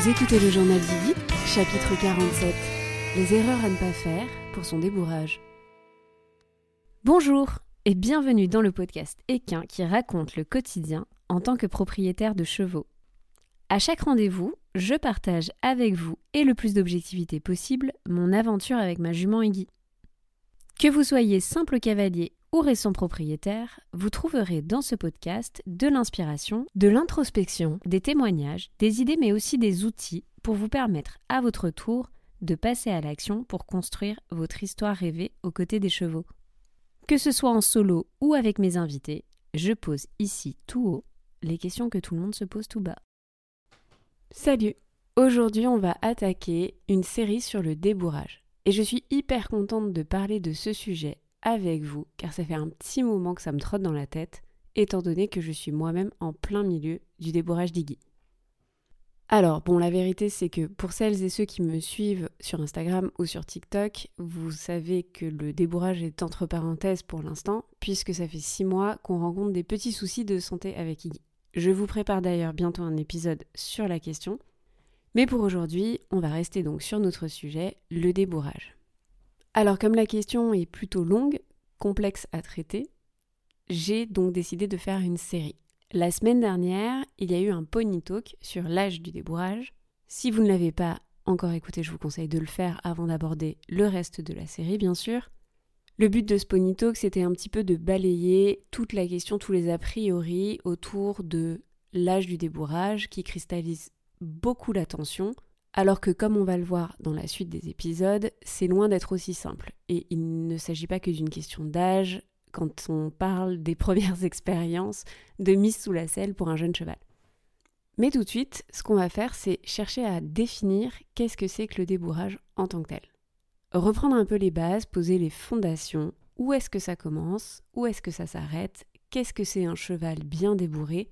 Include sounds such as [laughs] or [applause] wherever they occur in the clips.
Vous écoutez le journal d'Iggy, chapitre 47. Les erreurs à ne pas faire pour son débourrage. Bonjour et bienvenue dans le podcast Équin qui raconte le quotidien en tant que propriétaire de chevaux. À chaque rendez-vous, je partage avec vous et le plus d'objectivité possible mon aventure avec ma jument Iggy. Que vous soyez simple cavalier ou récent propriétaire, vous trouverez dans ce podcast de l'inspiration, de l'introspection, des témoignages, des idées mais aussi des outils pour vous permettre à votre tour de passer à l'action pour construire votre histoire rêvée aux côtés des chevaux. Que ce soit en solo ou avec mes invités, je pose ici tout haut les questions que tout le monde se pose tout bas. Salut Aujourd'hui on va attaquer une série sur le débourrage. Et je suis hyper contente de parler de ce sujet avec vous, car ça fait un petit moment que ça me trotte dans la tête, étant donné que je suis moi-même en plein milieu du débourrage d'Iggy. Alors, bon, la vérité, c'est que pour celles et ceux qui me suivent sur Instagram ou sur TikTok, vous savez que le débourrage est entre parenthèses pour l'instant, puisque ça fait six mois qu'on rencontre des petits soucis de santé avec Iggy. Je vous prépare d'ailleurs bientôt un épisode sur la question. Mais pour aujourd'hui, on va rester donc sur notre sujet, le débourrage. Alors comme la question est plutôt longue, complexe à traiter, j'ai donc décidé de faire une série. La semaine dernière, il y a eu un pony talk sur l'âge du débourrage. Si vous ne l'avez pas encore écouté, je vous conseille de le faire avant d'aborder le reste de la série, bien sûr. Le but de ce pony talk, c'était un petit peu de balayer toute la question, tous les a priori autour de l'âge du débourrage qui cristallise beaucoup l'attention, alors que comme on va le voir dans la suite des épisodes, c'est loin d'être aussi simple. Et il ne s'agit pas que d'une question d'âge, quand on parle des [laughs] premières expériences de mise sous la selle pour un jeune cheval. Mais tout de suite, ce qu'on va faire, c'est chercher à définir qu'est-ce que c'est que le débourrage en tant que tel. Reprendre un peu les bases, poser les fondations, où est-ce que ça commence, où est-ce que ça s'arrête, qu'est-ce que c'est un cheval bien débourré,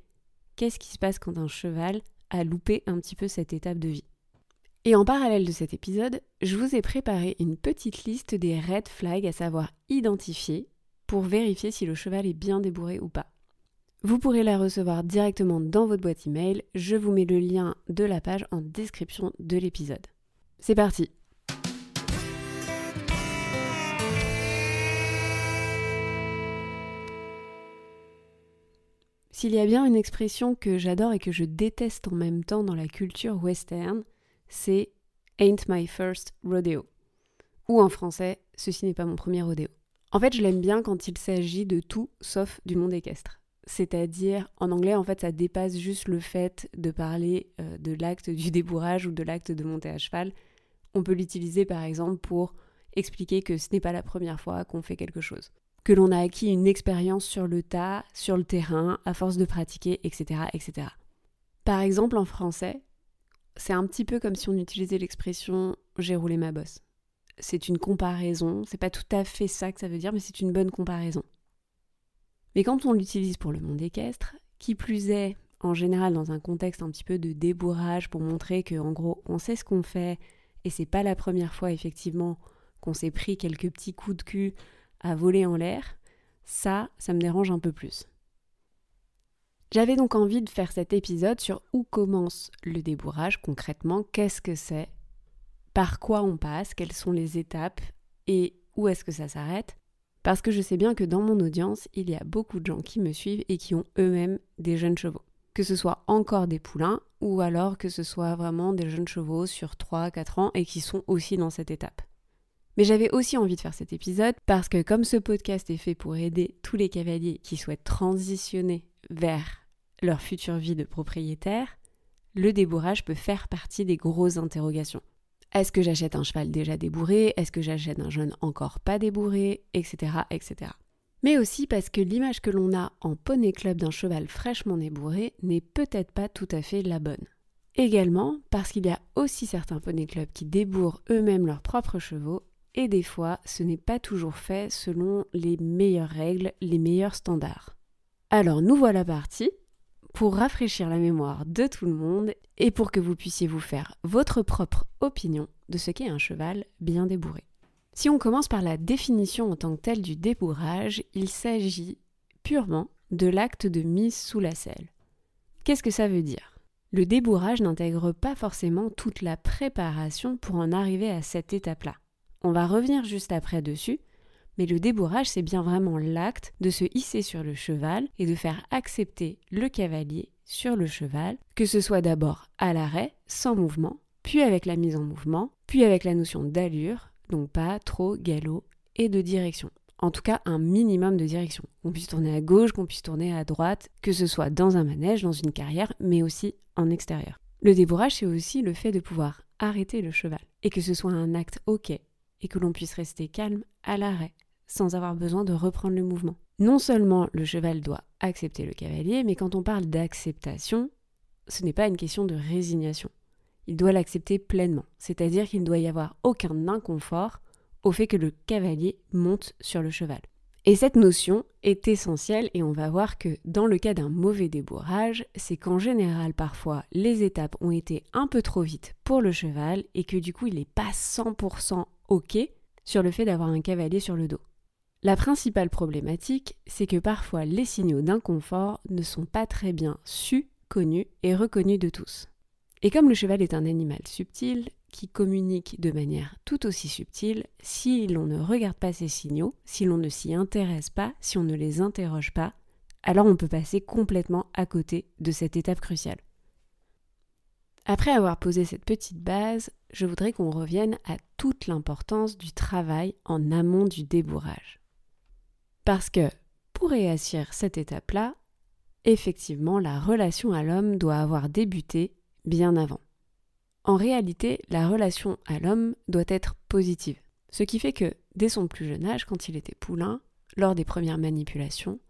qu'est-ce qui se passe quand un cheval a loupé un petit peu cette étape de vie? Et en parallèle de cet épisode, je vous ai préparé une petite liste des red flags à savoir identifier pour vérifier si le cheval est bien débourré ou pas. Vous pourrez la recevoir directement dans votre boîte email. Je vous mets le lien de la page en description de l'épisode. C'est parti S'il y a bien une expression que j'adore et que je déteste en même temps dans la culture western, c'est Ain't my first rodeo. Ou en français, ceci n'est pas mon premier rodéo. En fait, je l'aime bien quand il s'agit de tout sauf du monde équestre. C'est-à-dire, en anglais, en fait, ça dépasse juste le fait de parler euh, de l'acte du débourrage ou de l'acte de monter à cheval. On peut l'utiliser, par exemple, pour expliquer que ce n'est pas la première fois qu'on fait quelque chose. Que l'on a acquis une expérience sur le tas, sur le terrain, à force de pratiquer, etc., etc. Par exemple, en français, c'est un petit peu comme si on utilisait l'expression j'ai roulé ma bosse c'est une comparaison. C'est pas tout à fait ça que ça veut dire, mais c'est une bonne comparaison. Mais quand on l'utilise pour le monde équestre, qui plus est, en général dans un contexte un petit peu de débourrage pour montrer que en gros on sait ce qu'on fait et c'est pas la première fois effectivement qu'on s'est pris quelques petits coups de cul à voler en l'air, ça, ça me dérange un peu plus. J'avais donc envie de faire cet épisode sur où commence le débourrage concrètement, qu'est-ce que c'est par quoi on passe, quelles sont les étapes et où est-ce que ça s'arrête. Parce que je sais bien que dans mon audience, il y a beaucoup de gens qui me suivent et qui ont eux-mêmes des jeunes chevaux. Que ce soit encore des poulains ou alors que ce soit vraiment des jeunes chevaux sur 3-4 ans et qui sont aussi dans cette étape. Mais j'avais aussi envie de faire cet épisode parce que comme ce podcast est fait pour aider tous les cavaliers qui souhaitent transitionner vers leur future vie de propriétaire, le débourrage peut faire partie des grosses interrogations. Est-ce que j'achète un cheval déjà débourré? Est-ce que j'achète un jeune encore pas débourré? Etc. etc. Mais aussi parce que l'image que l'on a en poney club d'un cheval fraîchement débourré n'est peut-être pas tout à fait la bonne. Également parce qu'il y a aussi certains poney clubs qui débourrent eux-mêmes leurs propres chevaux et des fois ce n'est pas toujours fait selon les meilleures règles, les meilleurs standards. Alors nous voilà partis pour rafraîchir la mémoire de tout le monde et pour que vous puissiez vous faire votre propre opinion de ce qu'est un cheval bien débourré. Si on commence par la définition en tant que telle du débourrage, il s'agit purement de l'acte de mise sous la selle. Qu'est-ce que ça veut dire? Le débourrage n'intègre pas forcément toute la préparation pour en arriver à cette étape-là. On va revenir juste après dessus, mais le débourrage, c'est bien vraiment l'acte de se hisser sur le cheval et de faire accepter le cavalier sur le cheval, que ce soit d'abord à l'arrêt, sans mouvement, puis avec la mise en mouvement, puis avec la notion d'allure, donc pas trop galop et de direction. En tout cas, un minimum de direction. Qu'on puisse tourner à gauche, qu'on puisse tourner à droite, que ce soit dans un manège, dans une carrière, mais aussi en extérieur. Le débourrage, c'est aussi le fait de pouvoir arrêter le cheval, et que ce soit un acte OK, et que l'on puisse rester calme à l'arrêt, sans avoir besoin de reprendre le mouvement. Non seulement le cheval doit accepter le cavalier, mais quand on parle d'acceptation, ce n'est pas une question de résignation. Il doit l'accepter pleinement, c'est-à-dire qu'il ne doit y avoir aucun inconfort au fait que le cavalier monte sur le cheval. Et cette notion est essentielle et on va voir que dans le cas d'un mauvais débourrage, c'est qu'en général parfois les étapes ont été un peu trop vite pour le cheval et que du coup il n'est pas 100% OK sur le fait d'avoir un cavalier sur le dos. La principale problématique, c'est que parfois les signaux d'inconfort ne sont pas très bien su, connus et reconnus de tous. Et comme le cheval est un animal subtil, qui communique de manière tout aussi subtile, si l'on ne regarde pas ces signaux, si l'on ne s'y intéresse pas, si on ne les interroge pas, alors on peut passer complètement à côté de cette étape cruciale. Après avoir posé cette petite base, je voudrais qu'on revienne à toute l'importance du travail en amont du débourrage. Parce que pour réussir cette étape-là, effectivement, la relation à l'homme doit avoir débuté bien avant. En réalité, la relation à l'homme doit être positive. Ce qui fait que, dès son plus jeune âge, quand il était poulain, lors des premières manipulations,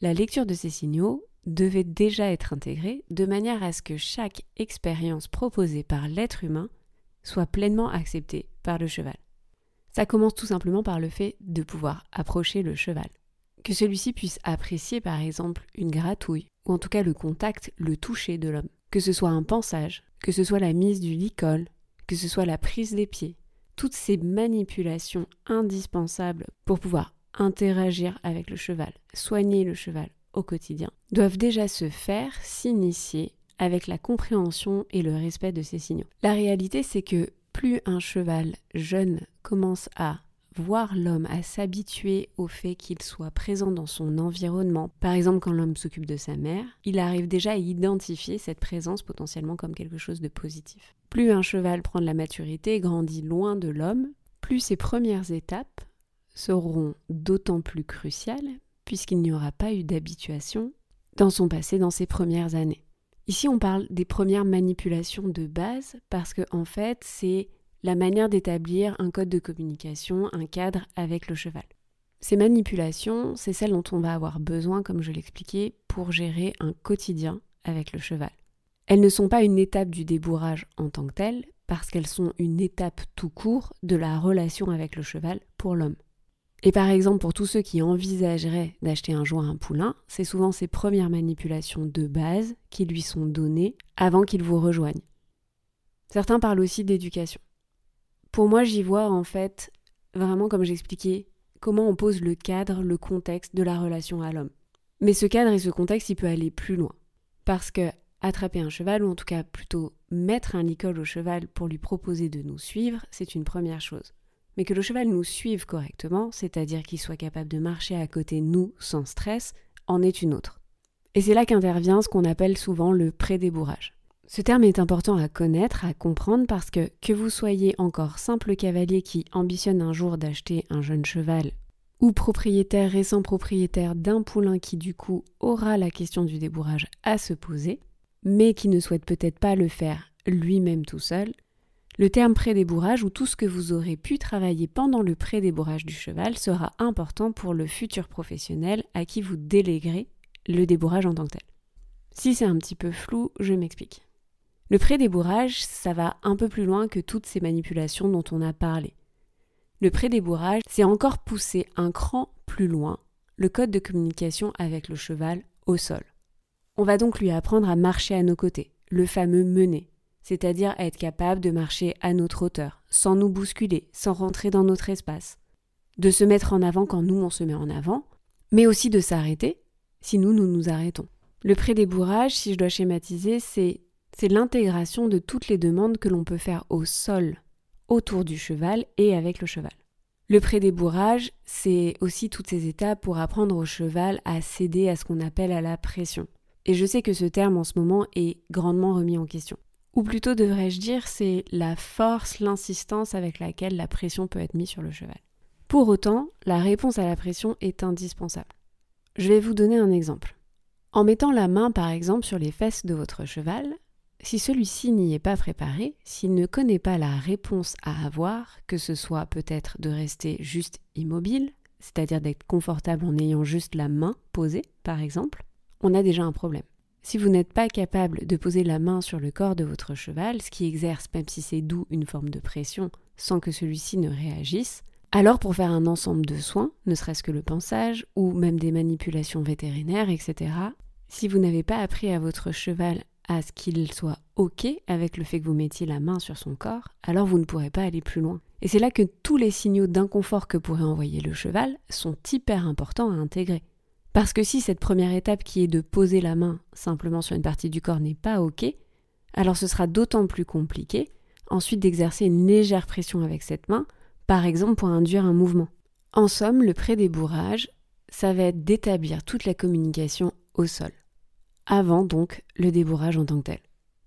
la lecture de ces signaux devait déjà être intégrée de manière à ce que chaque expérience proposée par l'être humain soit pleinement acceptée par le cheval. Ça commence tout simplement par le fait de pouvoir approcher le cheval que celui-ci puisse apprécier par exemple une gratouille, ou en tout cas le contact, le toucher de l'homme, que ce soit un pansage, que ce soit la mise du licol, que ce soit la prise des pieds, toutes ces manipulations indispensables pour pouvoir interagir avec le cheval, soigner le cheval au quotidien, doivent déjà se faire, s'initier avec la compréhension et le respect de ces signaux. La réalité, c'est que plus un cheval jeune commence à voir l'homme, à s'habituer au fait qu'il soit présent dans son environnement. Par exemple, quand l'homme s'occupe de sa mère, il arrive déjà à identifier cette présence potentiellement comme quelque chose de positif. Plus un cheval prend de la maturité et grandit loin de l'homme, plus ses premières étapes seront d'autant plus cruciales puisqu'il n'y aura pas eu d'habituation dans son passé, dans ses premières années. Ici, on parle des premières manipulations de base parce que en fait, c'est la manière d'établir un code de communication, un cadre avec le cheval. Ces manipulations, c'est celles dont on va avoir besoin, comme je l'expliquais, pour gérer un quotidien avec le cheval. Elles ne sont pas une étape du débourrage en tant que telle, parce qu'elles sont une étape tout court de la relation avec le cheval pour l'homme. Et par exemple, pour tous ceux qui envisageraient d'acheter un à un poulain, c'est souvent ces premières manipulations de base qui lui sont données avant qu'il vous rejoigne. Certains parlent aussi d'éducation. Pour moi, j'y vois en fait, vraiment comme j'expliquais, comment on pose le cadre, le contexte de la relation à l'homme. Mais ce cadre et ce contexte, il peut aller plus loin. Parce que attraper un cheval, ou en tout cas plutôt mettre un licol au cheval pour lui proposer de nous suivre, c'est une première chose. Mais que le cheval nous suive correctement, c'est-à-dire qu'il soit capable de marcher à côté de nous sans stress, en est une autre. Et c'est là qu'intervient ce qu'on appelle souvent le pré-débourrage. Ce terme est important à connaître, à comprendre parce que que vous soyez encore simple cavalier qui ambitionne un jour d'acheter un jeune cheval ou propriétaire récent propriétaire d'un poulain qui du coup aura la question du débourrage à se poser, mais qui ne souhaite peut-être pas le faire lui-même tout seul, le terme pré-débourrage ou tout ce que vous aurez pu travailler pendant le pré-débourrage du cheval sera important pour le futur professionnel à qui vous déléguerez le débourrage en tant que tel. Si c'est un petit peu flou, je m'explique. Le pré-débourrage, ça va un peu plus loin que toutes ces manipulations dont on a parlé. Le pré-débourrage, c'est encore pousser un cran plus loin le code de communication avec le cheval au sol. On va donc lui apprendre à marcher à nos côtés, le fameux mener, c'est-à-dire être capable de marcher à notre hauteur, sans nous bousculer, sans rentrer dans notre espace, de se mettre en avant quand nous on se met en avant, mais aussi de s'arrêter si nous nous nous arrêtons. Le pré-débourrage, si je dois schématiser, c'est c'est l'intégration de toutes les demandes que l'on peut faire au sol, autour du cheval et avec le cheval. Le prédébourrage, c'est aussi toutes ces étapes pour apprendre au cheval à céder à ce qu'on appelle à la pression. Et je sais que ce terme en ce moment est grandement remis en question. Ou plutôt devrais-je dire, c'est la force, l'insistance avec laquelle la pression peut être mise sur le cheval. Pour autant, la réponse à la pression est indispensable. Je vais vous donner un exemple. En mettant la main par exemple sur les fesses de votre cheval, si celui-ci n'y est pas préparé, s'il ne connaît pas la réponse à avoir, que ce soit peut-être de rester juste immobile, c'est-à-dire d'être confortable en ayant juste la main posée, par exemple, on a déjà un problème. Si vous n'êtes pas capable de poser la main sur le corps de votre cheval, ce qui exerce, même si c'est doux, une forme de pression, sans que celui-ci ne réagisse, alors pour faire un ensemble de soins, ne serait-ce que le pansage, ou même des manipulations vétérinaires, etc., si vous n'avez pas appris à votre cheval à ce qu'il soit OK avec le fait que vous mettiez la main sur son corps, alors vous ne pourrez pas aller plus loin. Et c'est là que tous les signaux d'inconfort que pourrait envoyer le cheval sont hyper importants à intégrer. Parce que si cette première étape qui est de poser la main simplement sur une partie du corps n'est pas OK, alors ce sera d'autant plus compliqué ensuite d'exercer une légère pression avec cette main, par exemple pour induire un mouvement. En somme, le prédébourrage, ça va être d'établir toute la communication au sol avant donc le débourrage en tant que tel.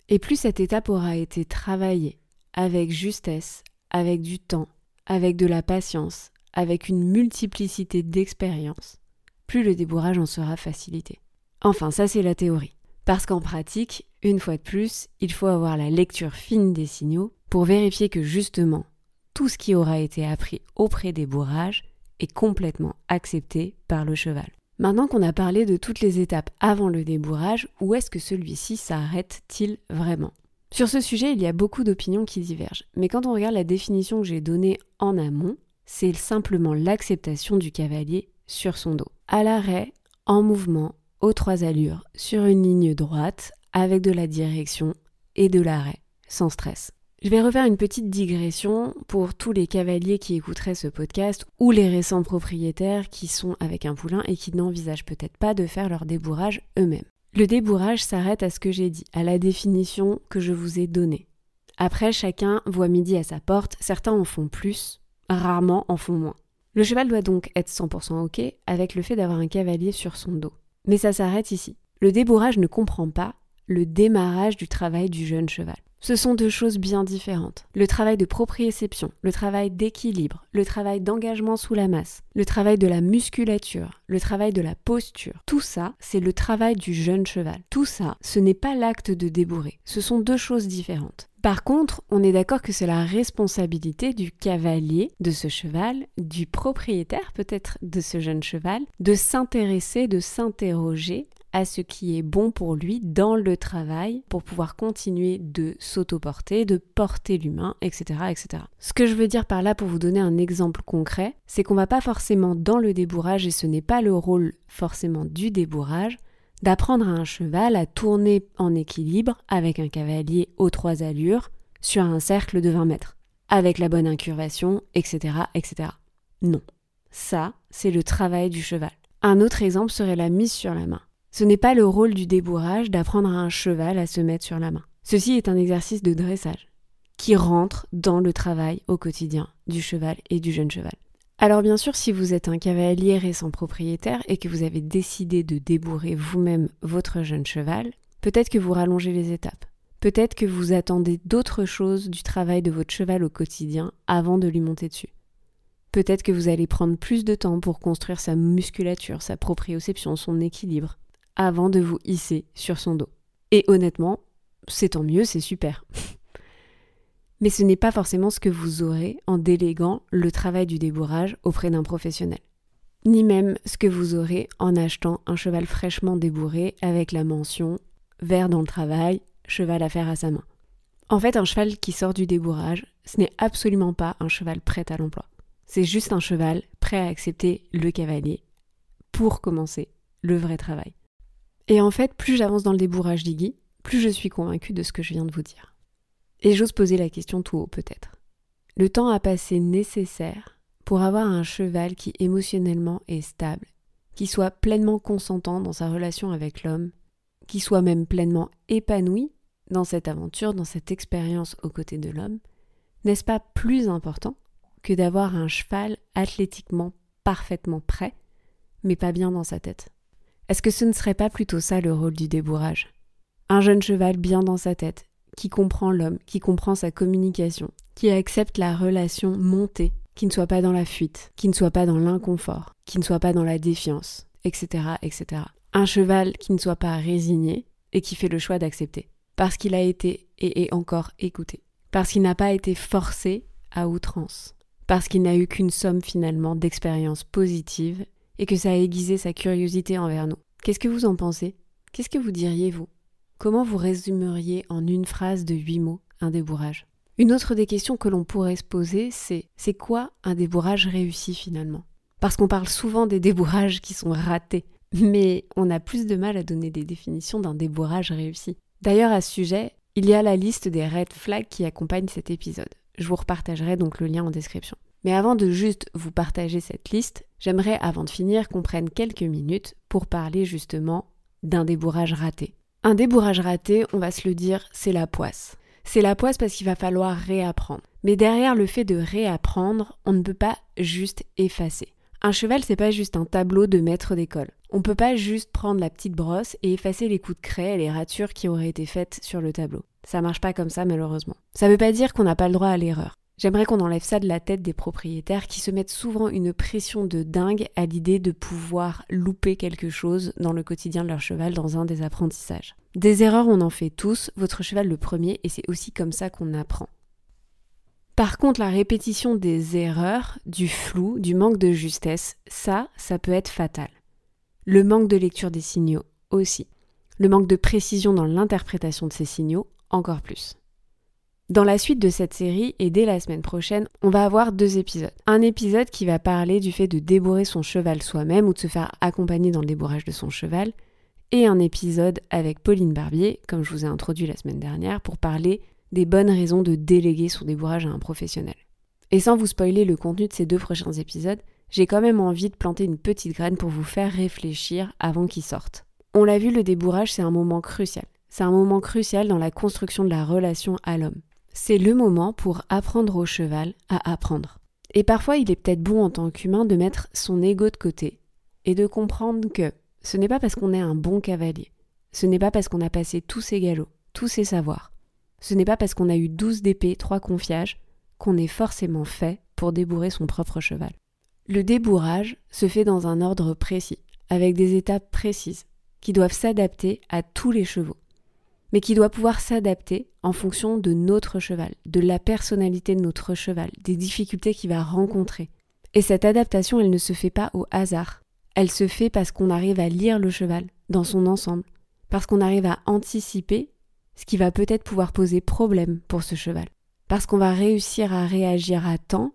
Et plus cette étape aura été travaillée avec justesse, avec du temps, avec de la patience, avec une multiplicité d'expériences, plus le débourrage en sera facilité. Enfin, ça c'est la théorie. Parce qu'en pratique, une fois de plus, il faut avoir la lecture fine des signaux pour vérifier que justement, tout ce qui aura été appris auprès des bourrages est complètement accepté par le cheval. Maintenant qu'on a parlé de toutes les étapes avant le débourrage, où est-ce que celui-ci s'arrête-t-il vraiment? Sur ce sujet, il y a beaucoup d'opinions qui divergent, mais quand on regarde la définition que j'ai donnée en amont, c'est simplement l'acceptation du cavalier sur son dos. À l'arrêt, en mouvement, aux trois allures, sur une ligne droite, avec de la direction et de l'arrêt, sans stress. Je vais refaire une petite digression pour tous les cavaliers qui écouteraient ce podcast ou les récents propriétaires qui sont avec un poulain et qui n'envisagent peut-être pas de faire leur débourrage eux-mêmes. Le débourrage s'arrête à ce que j'ai dit, à la définition que je vous ai donnée. Après, chacun voit midi à sa porte, certains en font plus, rarement en font moins. Le cheval doit donc être 100% OK avec le fait d'avoir un cavalier sur son dos. Mais ça s'arrête ici. Le débourrage ne comprend pas le démarrage du travail du jeune cheval. Ce sont deux choses bien différentes. Le travail de propriéception, le travail d'équilibre, le travail d'engagement sous la masse, le travail de la musculature, le travail de la posture, tout ça, c'est le travail du jeune cheval. Tout ça, ce n'est pas l'acte de débourrer. Ce sont deux choses différentes. Par contre, on est d'accord que c'est la responsabilité du cavalier de ce cheval, du propriétaire peut-être de ce jeune cheval, de s'intéresser, de s'interroger à ce qui est bon pour lui dans le travail pour pouvoir continuer de s'autoporter, de porter l'humain, etc., etc. Ce que je veux dire par là pour vous donner un exemple concret, c'est qu'on va pas forcément dans le débourrage et ce n'est pas le rôle forcément du débourrage d'apprendre à un cheval à tourner en équilibre avec un cavalier aux trois allures sur un cercle de 20 mètres, avec la bonne incurvation, etc., etc. Non. Ça, c'est le travail du cheval. Un autre exemple serait la mise sur la main. Ce n'est pas le rôle du débourrage d'apprendre à un cheval à se mettre sur la main. Ceci est un exercice de dressage qui rentre dans le travail au quotidien du cheval et du jeune cheval. Alors bien sûr, si vous êtes un cavalier récent propriétaire et que vous avez décidé de débourrer vous-même votre jeune cheval, peut-être que vous rallongez les étapes. Peut-être que vous attendez d'autres choses du travail de votre cheval au quotidien avant de lui monter dessus. Peut-être que vous allez prendre plus de temps pour construire sa musculature, sa proprioception, son équilibre, avant de vous hisser sur son dos. Et honnêtement, c'est tant mieux, c'est super. [laughs] Mais ce n'est pas forcément ce que vous aurez en déléguant le travail du débourrage auprès d'un professionnel. Ni même ce que vous aurez en achetant un cheval fraîchement débourré avec la mention vert dans le travail, cheval à faire à sa main. En fait, un cheval qui sort du débourrage, ce n'est absolument pas un cheval prêt à l'emploi. C'est juste un cheval prêt à accepter le cavalier pour commencer le vrai travail. Et en fait, plus j'avance dans le débourrage d'Iggy, plus je suis convaincue de ce que je viens de vous dire. Et j'ose poser la question tout haut peut-être. Le temps à passer nécessaire pour avoir un cheval qui émotionnellement est stable, qui soit pleinement consentant dans sa relation avec l'homme, qui soit même pleinement épanoui dans cette aventure, dans cette expérience aux côtés de l'homme, n'est-ce pas plus important que d'avoir un cheval athlétiquement parfaitement prêt, mais pas bien dans sa tête? Est-ce que ce ne serait pas plutôt ça le rôle du débourrage? Un jeune cheval bien dans sa tête, qui comprend l'homme, qui comprend sa communication, qui accepte la relation montée, qui ne soit pas dans la fuite, qui ne soit pas dans l'inconfort, qui ne soit pas dans la défiance, etc., etc. Un cheval qui ne soit pas résigné et qui fait le choix d'accepter, parce qu'il a été et est encore écouté, parce qu'il n'a pas été forcé à outrance, parce qu'il n'a eu qu'une somme finalement d'expériences positives et que ça a aiguisé sa curiosité envers nous. Qu'est-ce que vous en pensez? Qu'est-ce que vous diriez, vous? Comment vous résumeriez en une phrase de huit mots un débourrage? Une autre des questions que l'on pourrait se poser, c'est c'est quoi un débourrage réussi finalement? Parce qu'on parle souvent des débourrages qui sont ratés, mais on a plus de mal à donner des définitions d'un débourrage réussi. D'ailleurs, à ce sujet, il y a la liste des red flags qui accompagnent cet épisode. Je vous repartagerai donc le lien en description. Mais avant de juste vous partager cette liste, j'aimerais avant de finir qu'on prenne quelques minutes pour parler justement d'un débourrage raté. Un débourrage raté, on va se le dire, c'est la poisse. C'est la poisse parce qu'il va falloir réapprendre. Mais derrière le fait de réapprendre, on ne peut pas juste effacer. Un cheval, c'est pas juste un tableau de maître d'école. On peut pas juste prendre la petite brosse et effacer les coups de craie et les ratures qui auraient été faites sur le tableau. Ça marche pas comme ça, malheureusement. Ça veut pas dire qu'on n'a pas le droit à l'erreur. J'aimerais qu'on enlève ça de la tête des propriétaires qui se mettent souvent une pression de dingue à l'idée de pouvoir louper quelque chose dans le quotidien de leur cheval dans un des apprentissages. Des erreurs, on en fait tous, votre cheval le premier, et c'est aussi comme ça qu'on apprend. Par contre, la répétition des erreurs, du flou, du manque de justesse, ça, ça peut être fatal. Le manque de lecture des signaux aussi. Le manque de précision dans l'interprétation de ces signaux, encore plus. Dans la suite de cette série et dès la semaine prochaine, on va avoir deux épisodes. Un épisode qui va parler du fait de débourrer son cheval soi-même ou de se faire accompagner dans le débourrage de son cheval, et un épisode avec Pauline Barbier, comme je vous ai introduit la semaine dernière, pour parler des bonnes raisons de déléguer son débourrage à un professionnel. Et sans vous spoiler le contenu de ces deux prochains épisodes, j'ai quand même envie de planter une petite graine pour vous faire réfléchir avant qu'ils sortent. On l'a vu, le débourrage, c'est un moment crucial. C'est un moment crucial dans la construction de la relation à l'homme. C'est le moment pour apprendre au cheval à apprendre. Et parfois, il est peut-être bon en tant qu'humain de mettre son ego de côté et de comprendre que ce n'est pas parce qu'on est un bon cavalier, ce n'est pas parce qu'on a passé tous ses galops, tous ses savoirs, ce n'est pas parce qu'on a eu douze d'épée, trois confiages, qu'on est forcément fait pour débourrer son propre cheval. Le débourrage se fait dans un ordre précis, avec des étapes précises, qui doivent s'adapter à tous les chevaux mais qui doit pouvoir s'adapter en fonction de notre cheval, de la personnalité de notre cheval, des difficultés qu'il va rencontrer. Et cette adaptation, elle ne se fait pas au hasard. Elle se fait parce qu'on arrive à lire le cheval dans son ensemble, parce qu'on arrive à anticiper ce qui va peut-être pouvoir poser problème pour ce cheval, parce qu'on va réussir à réagir à temps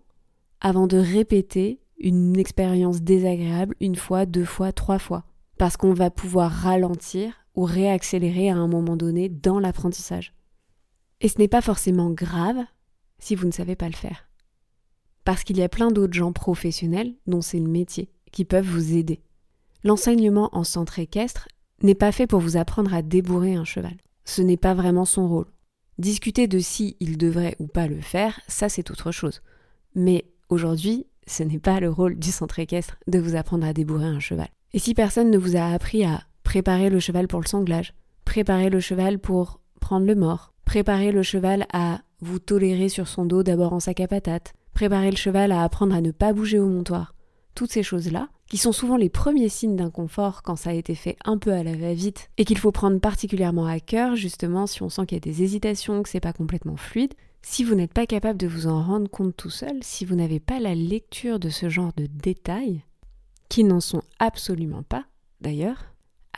avant de répéter une expérience désagréable une fois, deux fois, trois fois, parce qu'on va pouvoir ralentir ou réaccélérer à un moment donné dans l'apprentissage. Et ce n'est pas forcément grave si vous ne savez pas le faire. Parce qu'il y a plein d'autres gens professionnels, dont c'est le métier, qui peuvent vous aider. L'enseignement en centre équestre n'est pas fait pour vous apprendre à débourrer un cheval. Ce n'est pas vraiment son rôle. Discuter de si il devrait ou pas le faire, ça c'est autre chose. Mais aujourd'hui, ce n'est pas le rôle du centre équestre de vous apprendre à débourrer un cheval. Et si personne ne vous a appris à préparer le cheval pour le sanglage, préparer le cheval pour prendre le mort, préparer le cheval à vous tolérer sur son dos d'abord en sac à patates, préparer le cheval à apprendre à ne pas bouger au montoir. Toutes ces choses-là, qui sont souvent les premiers signes d'inconfort quand ça a été fait un peu à la va-vite et qu'il faut prendre particulièrement à cœur, justement si on sent qu'il y a des hésitations, que c'est pas complètement fluide, si vous n'êtes pas capable de vous en rendre compte tout seul, si vous n'avez pas la lecture de ce genre de détails, qui n'en sont absolument pas d'ailleurs,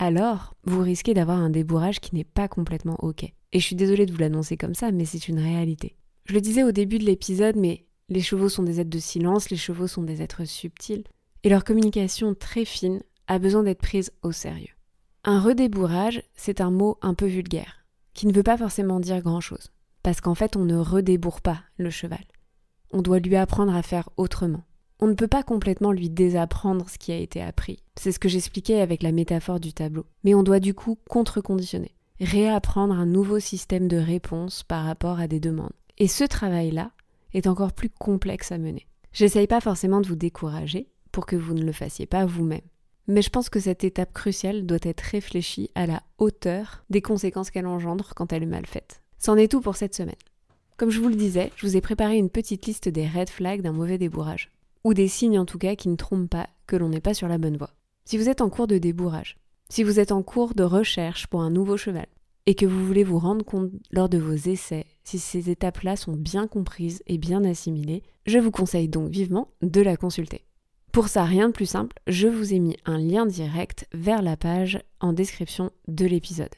alors vous risquez d'avoir un débourrage qui n'est pas complètement OK. Et je suis désolée de vous l'annoncer comme ça, mais c'est une réalité. Je le disais au début de l'épisode, mais les chevaux sont des êtres de silence, les chevaux sont des êtres subtils, et leur communication très fine a besoin d'être prise au sérieux. Un redébourrage, c'est un mot un peu vulgaire, qui ne veut pas forcément dire grand-chose, parce qu'en fait on ne redébourre pas le cheval. On doit lui apprendre à faire autrement on ne peut pas complètement lui désapprendre ce qui a été appris. C'est ce que j'expliquais avec la métaphore du tableau. Mais on doit du coup contre-conditionner. réapprendre un nouveau système de réponse par rapport à des demandes. Et ce travail-là est encore plus complexe à mener. J'essaye pas forcément de vous décourager pour que vous ne le fassiez pas vous-même. Mais je pense que cette étape cruciale doit être réfléchie à la hauteur des conséquences qu'elle engendre quand elle est mal faite. C'en est tout pour cette semaine. Comme je vous le disais, je vous ai préparé une petite liste des red flags d'un mauvais débourrage. Ou des signes en tout cas qui ne trompent pas que l'on n'est pas sur la bonne voie. Si vous êtes en cours de débourrage, si vous êtes en cours de recherche pour un nouveau cheval, et que vous voulez vous rendre compte lors de vos essais si ces étapes-là sont bien comprises et bien assimilées, je vous conseille donc vivement de la consulter. Pour ça, rien de plus simple, je vous ai mis un lien direct vers la page en description de l'épisode.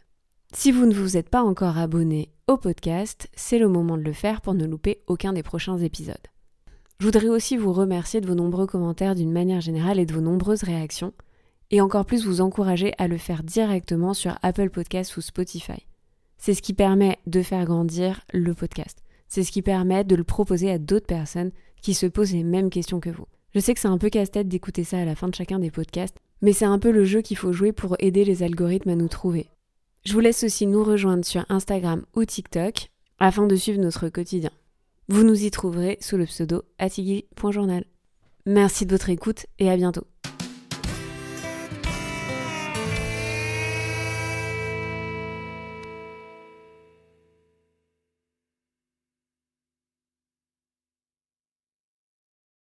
Si vous ne vous êtes pas encore abonné au podcast, c'est le moment de le faire pour ne louper aucun des prochains épisodes. Je voudrais aussi vous remercier de vos nombreux commentaires d'une manière générale et de vos nombreuses réactions et encore plus vous encourager à le faire directement sur Apple Podcasts ou Spotify. C'est ce qui permet de faire grandir le podcast. C'est ce qui permet de le proposer à d'autres personnes qui se posent les mêmes questions que vous. Je sais que c'est un peu casse-tête d'écouter ça à la fin de chacun des podcasts, mais c'est un peu le jeu qu'il faut jouer pour aider les algorithmes à nous trouver. Je vous laisse aussi nous rejoindre sur Instagram ou TikTok afin de suivre notre quotidien. Vous nous y trouverez sous le pseudo atigui.journal. Merci de votre écoute et à bientôt.